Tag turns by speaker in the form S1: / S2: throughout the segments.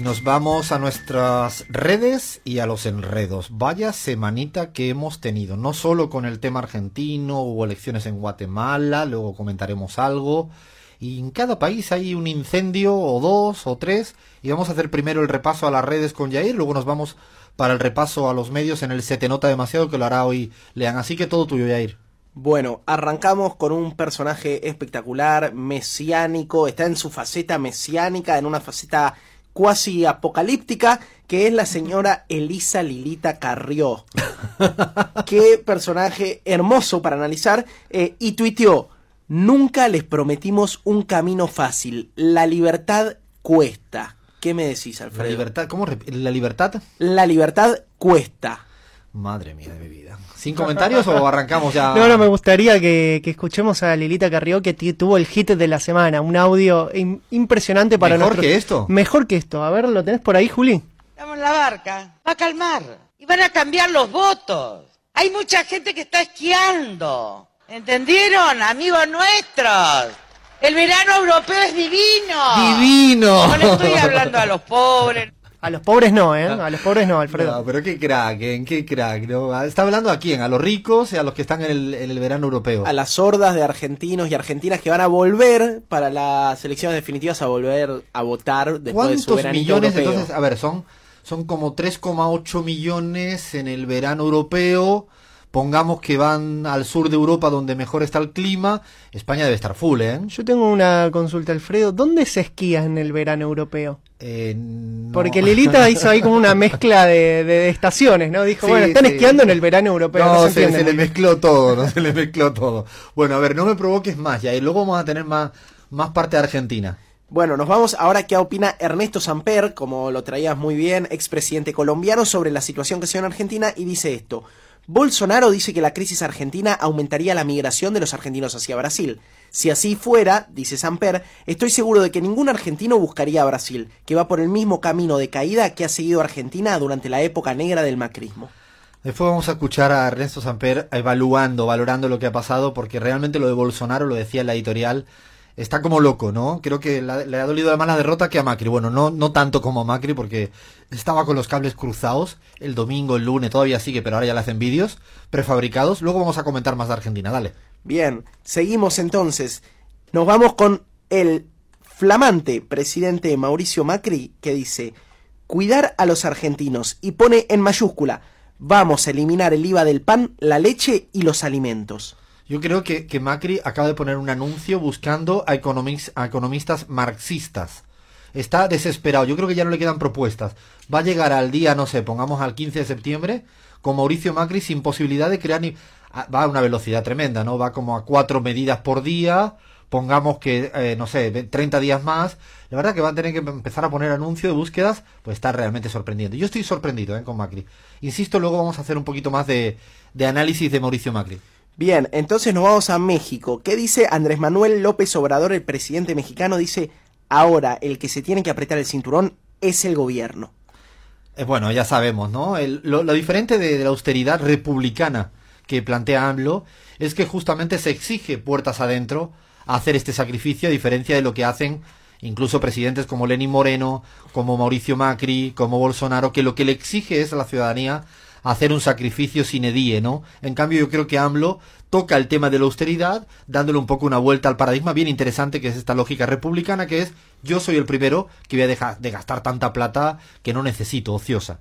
S1: Y nos vamos a nuestras redes y a los enredos. Vaya semanita que hemos tenido, no solo con el tema argentino, hubo elecciones en Guatemala, luego comentaremos algo. Y en cada país hay un incendio o dos o tres. Y vamos a hacer primero el repaso a las redes con Jair, luego nos vamos para el repaso a los medios en el Se Te Nota Demasiado que lo hará hoy Lean. Así que todo tuyo, Jair.
S2: Bueno, arrancamos con un personaje espectacular, mesiánico, está en su faceta mesiánica, en una faceta cuasi apocalíptica, que es la señora Elisa Lilita Carrió. Qué personaje hermoso para analizar. Eh, y tuiteó, nunca les prometimos un camino fácil, la libertad cuesta. ¿Qué me decís, Alfredo?
S1: La libertad, ¿cómo? ¿La libertad?
S2: La libertad cuesta.
S1: Madre mía de mi vida. ¿Sin comentarios o arrancamos ya?
S3: No, no, me gustaría que, escuchemos a Lilita Carrió que tuvo el hit de la semana. Un audio impresionante para
S1: nosotros. ¿Mejor que esto?
S3: Mejor que esto. A ver, ¿lo tenés por ahí, Juli?
S4: Estamos en la barca. Va a calmar. Y van a cambiar los votos. Hay mucha gente que está esquiando. ¿Entendieron, amigos nuestros? El verano europeo es divino.
S1: Divino.
S4: No le estoy hablando a los pobres.
S3: A los pobres no, ¿eh? A los pobres no, Alfredo. No,
S1: pero qué crack, ¿en qué crack? ¿no? ¿Está hablando a quién? ¿A los ricos y a los que están en el, en el verano europeo?
S2: A las hordas de argentinos y argentinas que van a volver para las elecciones definitivas a volver a votar después de su verano
S1: millones entonces? A ver, son, son como 3,8 millones en el verano europeo pongamos que van al sur de Europa donde mejor está el clima, España debe estar full, ¿eh?
S3: Yo tengo una consulta, Alfredo. ¿Dónde se esquía en el verano europeo?
S1: Eh,
S3: Porque Lilita hizo ahí como una mezcla de, estaciones, ¿no? Dijo, bueno, están esquiando en el verano europeo.
S1: No, se, le mezcló todo, no se le mezcló todo. Bueno, a ver, no me provoques más ya, y luego vamos a tener más, más parte de Argentina.
S2: Bueno, nos vamos ahora qué opina Ernesto Samper, como lo traías muy bien, expresidente colombiano, sobre la situación que se ve en Argentina, y dice esto. Bolsonaro dice que la crisis argentina aumentaría la migración de los argentinos hacia Brasil. Si así fuera, dice Samper, estoy seguro de que ningún argentino buscaría a Brasil, que va por el mismo camino de caída que ha seguido Argentina durante la época negra del macrismo.
S1: Después vamos a escuchar a Ernesto Samper evaluando, valorando lo que ha pasado, porque realmente lo de Bolsonaro, lo decía en la editorial, está como loco, ¿no? Creo que le ha dolido más la derrota que a Macri. Bueno, no, no tanto como a Macri porque estaba con los cables cruzados el domingo, el lunes, todavía sigue, pero ahora ya le hacen vídeos prefabricados. Luego vamos a comentar más de Argentina, dale.
S2: Bien, seguimos entonces. Nos vamos con el flamante presidente Mauricio Macri que dice, cuidar a los argentinos y pone en mayúscula, vamos a eliminar el IVA del pan, la leche y los alimentos.
S1: Yo creo que, que Macri acaba de poner un anuncio buscando a, economistas marxistas. Está desesperado. Yo creo que ya no le quedan propuestas. Va a llegar al día, no sé, pongamos al 15 de septiembre, con Mauricio Macri sin posibilidad de crear ni... Va a una velocidad tremenda, ¿no? Va como a cuatro medidas por día. Pongamos que, eh, no sé, 30 días más. La verdad que va a tener que empezar a poner anuncio de búsquedas, pues está realmente sorprendiendo. Yo estoy sorprendido ¿eh? con Macri. Insisto, luego vamos a hacer un poquito más de análisis de Mauricio Macri.
S2: Bien, entonces nos vamos a México. ¿Qué dice Andrés Manuel López Obrador, el presidente mexicano? Dice, ahora el que se tiene que apretar el cinturón es el gobierno.
S1: Eh, bueno, ya sabemos, ¿no? lo, diferente de, la austeridad republicana que plantea AMLO es que justamente se exige puertas adentro hacer este sacrificio, a diferencia de lo que hacen incluso presidentes como Lenín Moreno, como Mauricio Macri, como Bolsonaro, que lo que le exige es a la ciudadanía hacer un sacrificio sin edie, ¿no? En cambio, yo creo que AMLO toca el tema de la austeridad, dándole un poco una vuelta al paradigma bien interesante que es esta lógica republicana, que es yo soy el primero que voy a dejar de gastar tanta plata que no necesito, ociosa.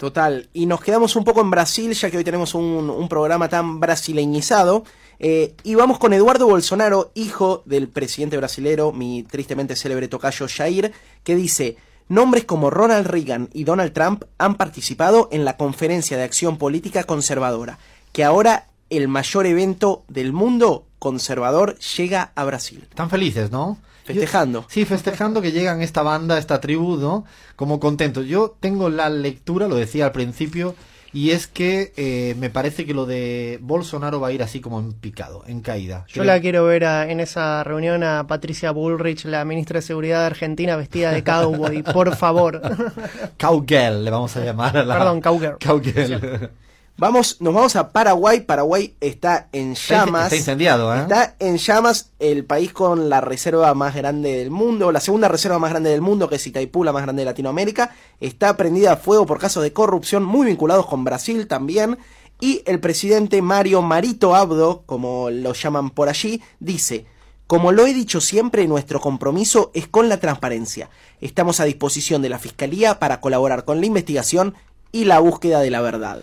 S2: Total. Y nos quedamos un poco en Brasil, ya que hoy tenemos un, programa tan brasileñizado. Eh, y vamos con Eduardo Bolsonaro, hijo del presidente brasilero, mi tristemente célebre tocayo Jair, que dice, Nombres como Ronald Reagan y Donald Trump han participado en la Conferencia de Acción Política Conservadora, que ahora el mayor evento del mundo conservador llega a Brasil.
S1: Están felices, ¿no?
S2: Festejando.
S1: sí, festejando que llegan esta banda, esta tribu, ¿no? Como contentos. Yo tengo la lectura, lo decía al principio, y es que eh, me parece que lo de Bolsonaro va a ir así como en picado, en caída.
S3: Yo la quiero ver en esa reunión a Patricia Bullrich, la ministra de Seguridad de Argentina, vestida de cowboy, por favor.
S1: Cowgirl, le vamos a llamar a la...
S3: Perdón, cowgirl.
S1: Cowgirl.
S2: Vamos, nos vamos a Paraguay. Paraguay está en llamas.
S1: Está incendiado, ¿eh?
S2: Está en llamas el país con la reserva más grande del mundo, la segunda reserva más grande del mundo, que es Itaipú, la más grande de Latinoamérica. Está prendida a fuego por casos de corrupción muy vinculados con Brasil también. Y el presidente Mario Marito Abdo, como lo llaman por allí, dice, como lo he dicho siempre, nuestro compromiso es con la transparencia. Estamos a disposición de la Fiscalía para colaborar con la investigación y la búsqueda de la verdad.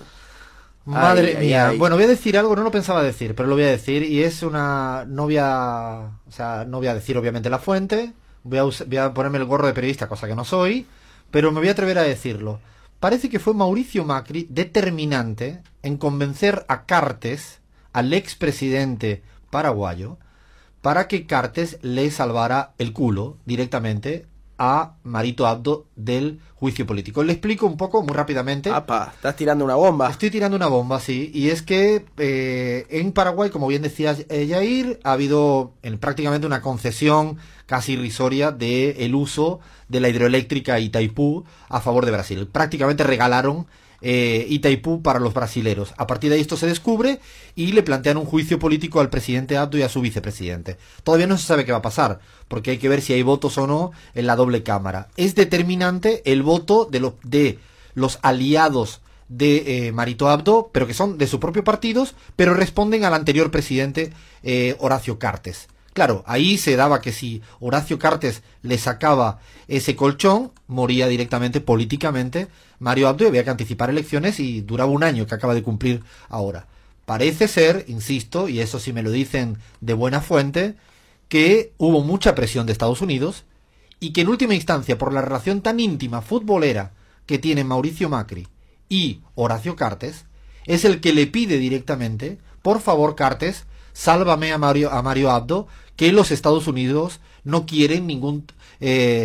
S1: Madre
S2: Ay, ay,
S1: mía.
S2: ay.
S1: Bueno, voy a decir algo, no lo pensaba decir, pero lo voy a decir. Y es una. No voy a. O sea, no voy a decir obviamente la fuente. Voy a, us- voy a ponerme el gorro de periodista, cosa que no soy. Pero me voy a atrever a decirlo. Parece que fue Mauricio Macri determinante en convencer a Cartes, al expresidente paraguayo, para que Cartes le salvara el culo directamente a Marito Abdo del juicio político. Le explico un poco, muy rápidamente.
S2: Apa, estás tirando una bomba.
S1: Estoy tirando una bomba, sí. Y es que eh, en Paraguay, como bien decía eh, Jair, ha habido en, prácticamente una concesión casi irrisoria del el uso de la hidroeléctrica Itaipú a favor de Brasil. Prácticamente regalaron eh, Itaipú para los brasileros. A partir de ahí esto se descubre y le plantean un juicio político al presidente Abdo y a su vicepresidente. Todavía no se sabe qué va a pasar, porque hay que ver si hay votos o no en la doble cámara. Es determinante el voto de, de los aliados de eh, Marito Abdo, pero que son de su propio partido, pero responden al anterior presidente eh, Horacio Cartes. Claro, ahí se daba que si Horacio Cartes le sacaba ese colchón, moría directamente políticamente Mario Abdo y había que anticipar elecciones y duraba un año que acaba de cumplir ahora. Parece ser, insisto, y eso sí me lo dicen de buena fuente, que hubo mucha presión de Estados Unidos y que en última instancia, por la relación tan íntima futbolera que tienen Mauricio Macri y Horacio Cartes, es el que le pide directamente, por favor Cartes, sálvame a Mario, a Mario Abdo, que los Estados Unidos no quieren ninguna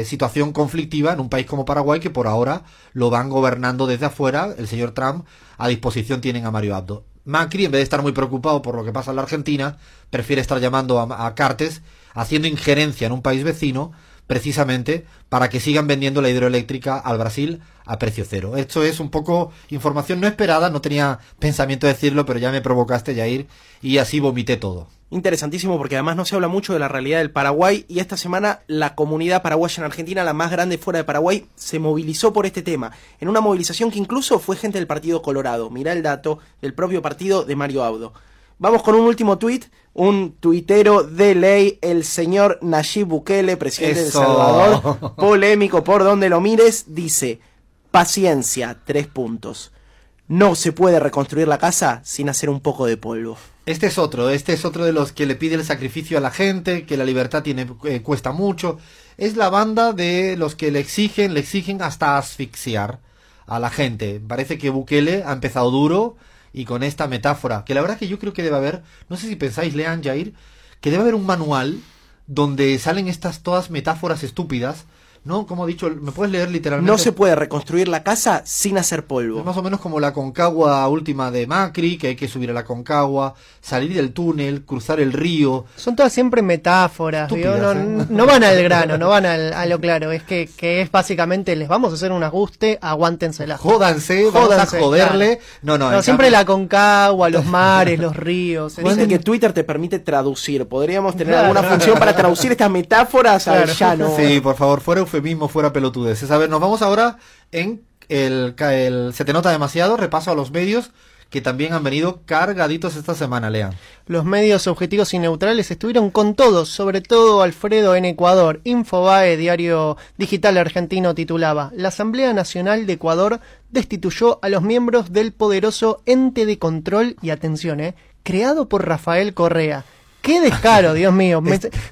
S1: situación conflictiva en un país como Paraguay, que por ahora lo van gobernando desde afuera, el señor Trump, a disposición tienen a Mario Abdo. Macri, en vez de estar muy preocupado por lo que pasa en la Argentina, prefiere estar llamando a Cartes, haciendo injerencia en un país vecino, precisamente para que sigan vendiendo la hidroeléctrica al Brasil a precio cero. Esto es un poco información no esperada, no tenía pensamiento de decirlo, pero ya me provocaste, Jair, y así vomité todo.
S2: Interesantísimo porque además no se habla mucho de la realidad del Paraguay y esta semana la comunidad paraguaya en Argentina, la más grande fuera de Paraguay, se movilizó por este tema. En una movilización que incluso fue gente del Partido Colorado. Mirá el dato del propio partido de Mario Abdo. Vamos con un último tuit, un tuitero de ley, el señor Nayib Bukele, presidente
S1: Eso.
S2: de El Salvador, polémico por donde lo mires, dice, paciencia, tres puntos. No se puede reconstruir la casa sin hacer un poco de polvo.
S1: Este es otro, este es otro de los que le pide el sacrificio a la gente, que la libertad eh, cuesta mucho. Es la banda de los que le exigen, le exigen hasta asfixiar a la gente. Parece que Bukele ha empezado duro y con esta metáfora, que la verdad que yo creo que debe haber, no sé si pensáis, lean Jair, que debe haber un manual donde salen estas todas metáforas estúpidas, ¿no? Como he dicho, ¿me puedes leer literalmente?
S2: No se puede reconstruir la casa sin hacer
S1: Es
S2: polvo.
S1: más o menos como la concagua última de Macri, que hay que subir a la concagua, salir del túnel, cruzar el río.
S3: Son todas siempre metáforas, ¿vio?
S1: Estúpidas,
S3: no,
S1: ¿eh?
S3: no van al grano, no van al- a lo claro. Es que, que es básicamente, les vamos a hacer un ajuste, aguántensela.
S1: Jódanse, vamos
S3: Jódanse,
S1: a joderle. No, no,
S3: No, siempre
S1: cambio-
S3: la concagua, los mares, los ríos. es-
S2: Viste que Twitter te permite traducir. Podríamos tener
S3: Claro.
S2: alguna función para traducir estas metáforas al
S3: Claro.
S2: llano.
S1: Sí, por favor, fuera eufemismo, fuera pelotudeces. A ver, nos vamos ahora en el, el Se te nota demasiado, repaso a los medios que también han venido cargaditos esta semana, lean.
S3: Los medios objetivos y neutrales estuvieron con todos, sobre todo Alfredo en Ecuador. Infobae, diario digital argentino, titulaba: La Asamblea Nacional de Ecuador destituyó a los miembros del poderoso ente de control y atención, eh, creado por Rafael Correa. ¡Qué descaro, Dios mío!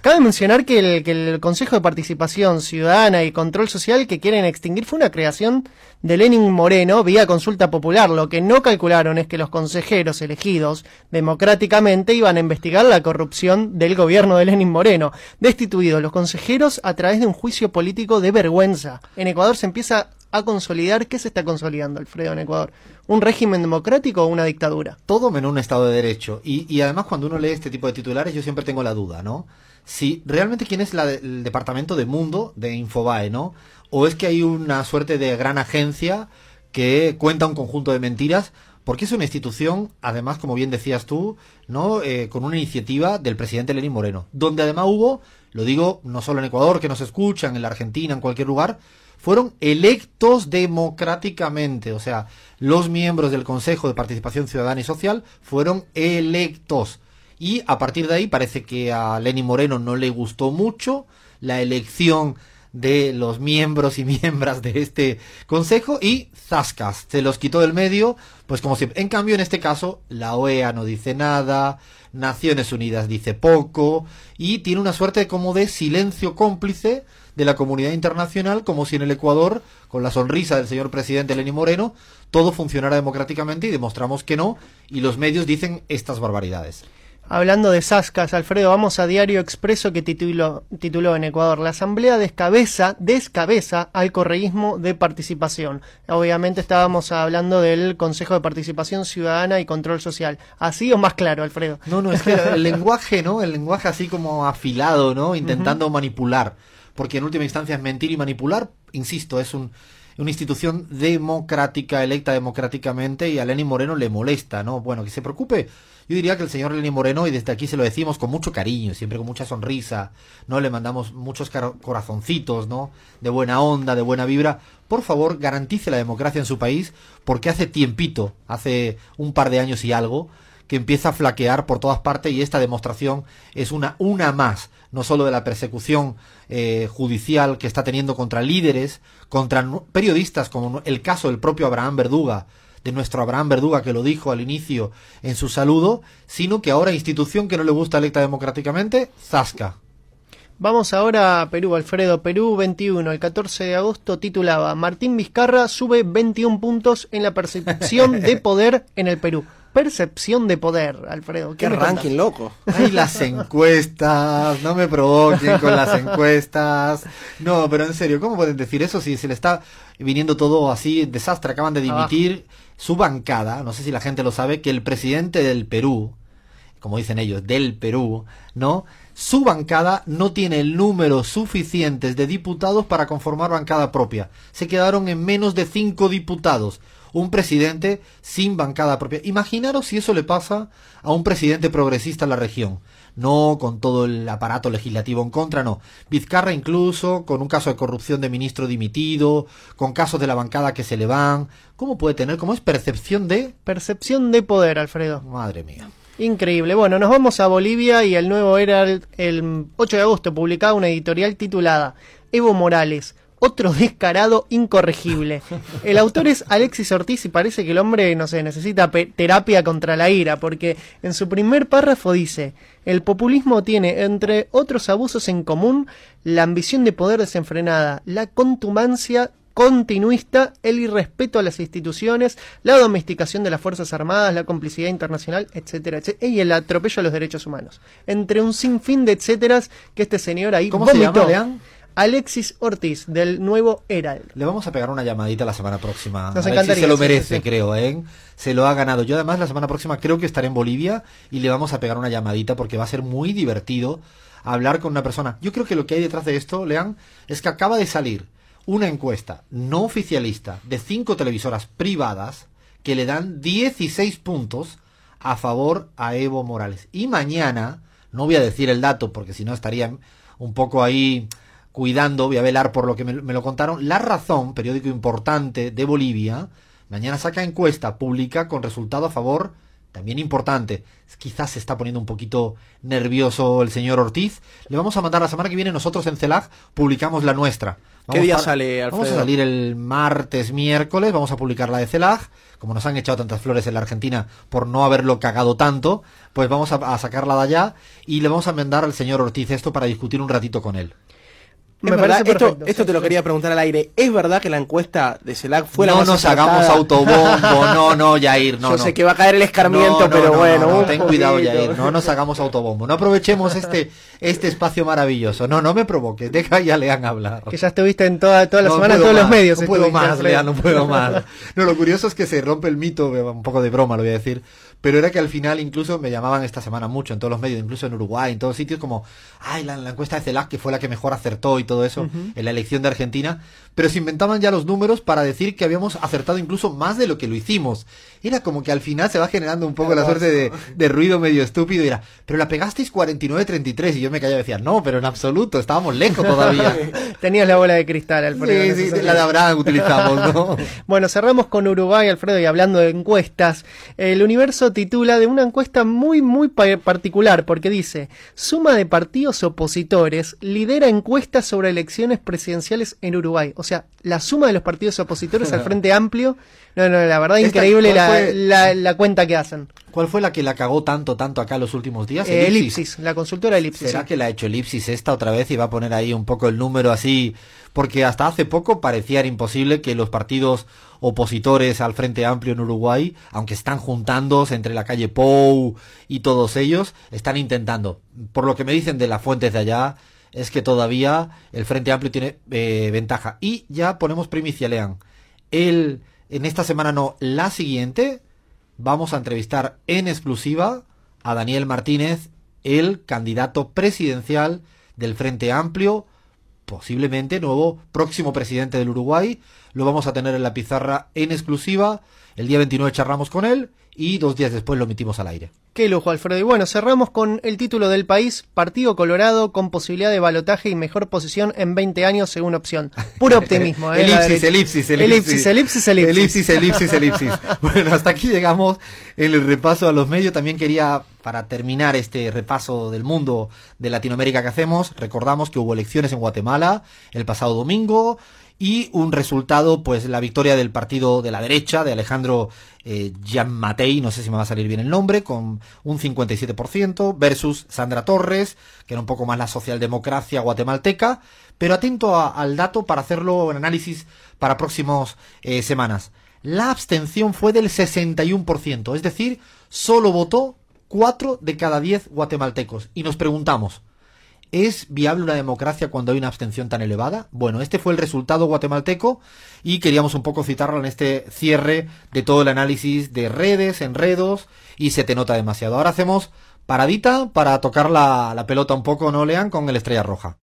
S3: Cabe mencionar que el, que el Consejo de Participación Ciudadana y Control Social que quieren extinguir fue una creación de Lenin Moreno vía consulta popular. Lo que no calcularon es que los consejeros elegidos democráticamente iban a investigar la corrupción del gobierno de Lenin Moreno. Destituidos los consejeros a través de un juicio político de vergüenza. En Ecuador se empieza a consolidar. ¿Qué se está consolidando, Alfredo, en Ecuador? ¿Un régimen democrático o una dictadura?
S1: todo menos un Estado de Derecho. Y, y además cuando uno lee este tipo de titulares yo siempre tengo la duda, ¿no? Si realmente quién es la el departamento de mundo de Infobae, ¿no? O es que hay una suerte de gran agencia que cuenta un conjunto de mentiras porque es una institución, además, como bien decías tú, no eh, con una iniciativa del presidente Lenín Moreno, donde además hubo, lo digo no solo en Ecuador, que nos escuchan, en la Argentina, en cualquier lugar, fueron electos democráticamente, o sea, los miembros del Consejo de Participación Ciudadana y Social fueron electos. Y a partir de ahí parece que a Lenín Moreno no le gustó mucho la elección de los miembros y miembros de este consejo y zascas, se los quitó del medio, pues como siempre. En cambio, en este caso, la OEA no dice nada, Naciones Unidas dice poco y tiene una suerte como de silencio cómplice de la comunidad internacional, como si en el Ecuador, con la sonrisa del señor presidente Lenín Moreno, todo funcionara democráticamente y demostramos que no, y los medios dicen estas barbaridades.
S3: Hablando de Sascas, Alfredo, vamos a Diario Expreso que tituló, tituló en Ecuador, la Asamblea descabeza, descabeza al correísmo de participación. Obviamente estábamos hablando del Consejo de Participación Ciudadana y Control Social. ¿Así o más claro, Alfredo?
S1: No, no, es que el lenguaje, ¿no? El lenguaje así como afilado, ¿no? Intentando manipular. Porque en última instancia es mentir y manipular, insisto, es un, una institución democrática, electa democráticamente, y a Lenín Moreno le molesta, ¿no? Bueno, que se preocupe yo diría que el señor Lenín Moreno, y desde aquí se lo decimos con mucho cariño, siempre con mucha sonrisa, ¿no? Le mandamos muchos corazoncitos, ¿no? De buena onda, de buena vibra. Por favor, garantice la democracia en su país, porque hace tiempito, hace un par de años y algo, que empieza a flaquear por todas partes y esta demostración es una, una más, no solo de la persecución eh, judicial que está teniendo contra líderes, contra periodistas, como el caso del propio Abraham Verduga, de nuestro Abraham Verduga que lo dijo al inicio en su saludo, sino que ahora institución que no le gusta electa democráticamente, Zasca.
S3: Vamos ahora a Perú, Alfredo. Perú 21, el 14 de agosto titulaba Martín Vizcarra sube 21 puntos en la percepción de poder en el Perú. Percepción de poder, Alfredo.
S2: ¿Qué, ranking loco?
S1: Ay, las encuestas, no me provoquen con las encuestas. No, pero en serio, ¿cómo pueden decir eso si se le está viniendo todo así, desastre? Acaban de dimitir su bancada, no sé si la gente lo sabe, que el presidente del Perú, como dicen ellos, del Perú, ¿no? Su bancada no tiene el número suficientes de diputados para conformar bancada propia. Se quedaron en menos de cinco diputados. Un presidente sin bancada propia. Imaginaros si eso le pasa a un presidente progresista en la región no con todo el aparato legislativo en contra, no. Vizcarra incluso, con un caso de corrupción de ministro dimitido, con casos de la bancada que se le van. ¿Cómo puede tener? ¿Cómo es percepción de?
S3: Percepción de poder, Alfredo.
S1: Madre mía.
S3: Increíble. Bueno, nos vamos a Bolivia y el nuevo era el 8 de agosto publicaba una editorial titulada Evo Morales, otro descarado incorregible. El autor es Alexis Ortiz y parece que el hombre, no sé, necesita terapia contra la ira, porque en su primer párrafo dice, el populismo tiene, entre otros abusos en común, la ambición de poder desenfrenada, la contumacia continuista, el irrespeto a las instituciones, la domesticación de las Fuerzas Armadas, la complicidad internacional, etcétera, etcétera, y el atropello a los derechos humanos. Entre un sinfín de etcéteras que este señor ahí
S1: ¿Cómo se llama,
S3: Alexis Ortiz, del nuevo Herald.
S1: Le vamos a pegar una llamadita la semana próxima. Nos Alexis se lo merece, creo, ¿eh? Se lo ha ganado. Yo además la semana próxima creo que estaré en Bolivia y le vamos a pegar una llamadita porque va a ser muy divertido hablar con una persona. Yo creo que lo que hay detrás de esto, Lean, es que acaba de salir una encuesta no oficialista de cinco televisoras privadas que le dan 16 puntos a favor a Evo Morales. Y mañana, no voy a decir el dato porque si no estaría un poco ahí cuidando, voy a velar por lo que me, lo contaron. La Razón, periódico importante de Bolivia, mañana saca encuesta pública con resultado a favor, también importante. Quizás se está poniendo un poquito nervioso el señor Ortiz. Le vamos a mandar la semana que viene nosotros en CELAG, publicamos la nuestra.
S2: ¿Qué día sale,
S1: Alfredo? Vamos a salir el martes, miércoles, vamos a publicar la de CELAG. Como nos han echado tantas flores en la Argentina por no haberlo cagado tanto, pues vamos a, a sacarla de allá y le vamos a mandar al señor Ortiz esto para discutir un ratito con él.
S2: Me parece esto, esto te lo quería preguntar al aire. ¿Es verdad que la encuesta de CELAC fue la
S1: no nos hagamos autobombo, no, no, Yair, no.
S2: Yo sé que va a caer el escarmiento, pero bueno.
S1: ten cuidado, Yair, no nos hagamos autobombo. No aprovechemos este, este espacio maravilloso. No, no me provoques, deja ya Lean hablar.
S3: Que ya estuviste en toda, toda la semana en todos los medios.
S1: No puedo más, Lean, no puedo más. No, lo curioso es que se rompe el mito, un poco de broma lo voy a decir, pero era que al final incluso me llamaban esta semana mucho en todos los medios, incluso en Uruguay, en todos sitios, como, ay, la, la encuesta de CELAC, que fue la que mejor acertó y todo eso, en la elección de Argentina, pero se inventaban ya los números para decir que habíamos acertado incluso más de lo que lo hicimos. Era como que al final se va generando un poco la suerte de, de ruido medio estúpido y era, pero la pegasteis 49-33 y yo me callaba y decía, no, pero en absoluto, estábamos lejos todavía.
S3: Tenías la bola de cristal, Alfredo.
S1: sí, sí, la de Abraham utilizamos, ¿no?
S3: Bueno, cerramos con Uruguay, Alfredo, y hablando de encuestas, el universo titula de una encuesta muy, muy pa- particular, porque dice, suma de partidos opositores lidera encuestas sobre elecciones presidenciales en Uruguay. O sea, la suma de los partidos opositores al Frente Amplio, no, no, la verdad
S1: Esta,
S3: increíble
S1: ¿cuál
S3: la,
S1: fue?
S3: la- la cuenta que hacen.
S1: ¿Cuál fue la que la cagó tanto, tanto acá los últimos días?
S3: Eh, Elipsis, la consultora Elipsis.
S1: ¿Será
S3: sí.
S1: que la ha hecho Elipsis esta otra vez y va a poner ahí un poco el número así? Porque hasta hace poco parecía imposible que los partidos opositores al Frente Amplio en Uruguay, aunque están juntándose entre la calle Pou y todos ellos, están intentando. Por lo que me dicen de las fuentes de allá, es que todavía el Frente Amplio tiene eh, ventaja. Y ya ponemos primicia, lean. El, en esta semana no, la siguiente, vamos a entrevistar en exclusiva a Daniel Martínez, el candidato presidencial del Frente Amplio, posiblemente nuevo próximo presidente del Uruguay. Lo vamos a tener en la pizarra en exclusiva. El día 29 charlamos con él y dos días después lo emitimos al aire.
S3: Qué lujo, Alfredo. Y bueno, cerramos con el título del país, Partido Colorado con posibilidad de balotaje y mejor posición en 20 años según opción. Puro optimismo, ¿eh?
S1: Elipsis, elipsis,
S3: elipsis, elipsis, elipsis.
S1: Elipsis, elipsis, elipsis. Bueno, hasta aquí llegamos el repaso a los medios. También quería, para terminar este repaso del mundo de Latinoamérica que hacemos, recordamos que hubo elecciones en Guatemala el pasado domingo y un resultado, pues la victoria del partido de la derecha, de Alejandro eh, no sé si me va a salir bien el nombre, con un 57%, versus Sandra Torres, que era un poco más la socialdemocracia guatemalteca, pero atento al dato para hacerlo en análisis para próximas semanas. La abstención fue del 61%, es decir, solo votó 4 de cada 10 guatemaltecos. Y nos preguntamos, ¿Es viable una democracia cuando hay una abstención tan elevada? Bueno, este fue el resultado guatemalteco y queríamos un poco citarlo en este cierre de todo el análisis de redes, enredos y se te nota demasiado. Ahora hacemos paradita para tocar la, la pelota un poco, ¿no, Lean? Con el Estrella Roja.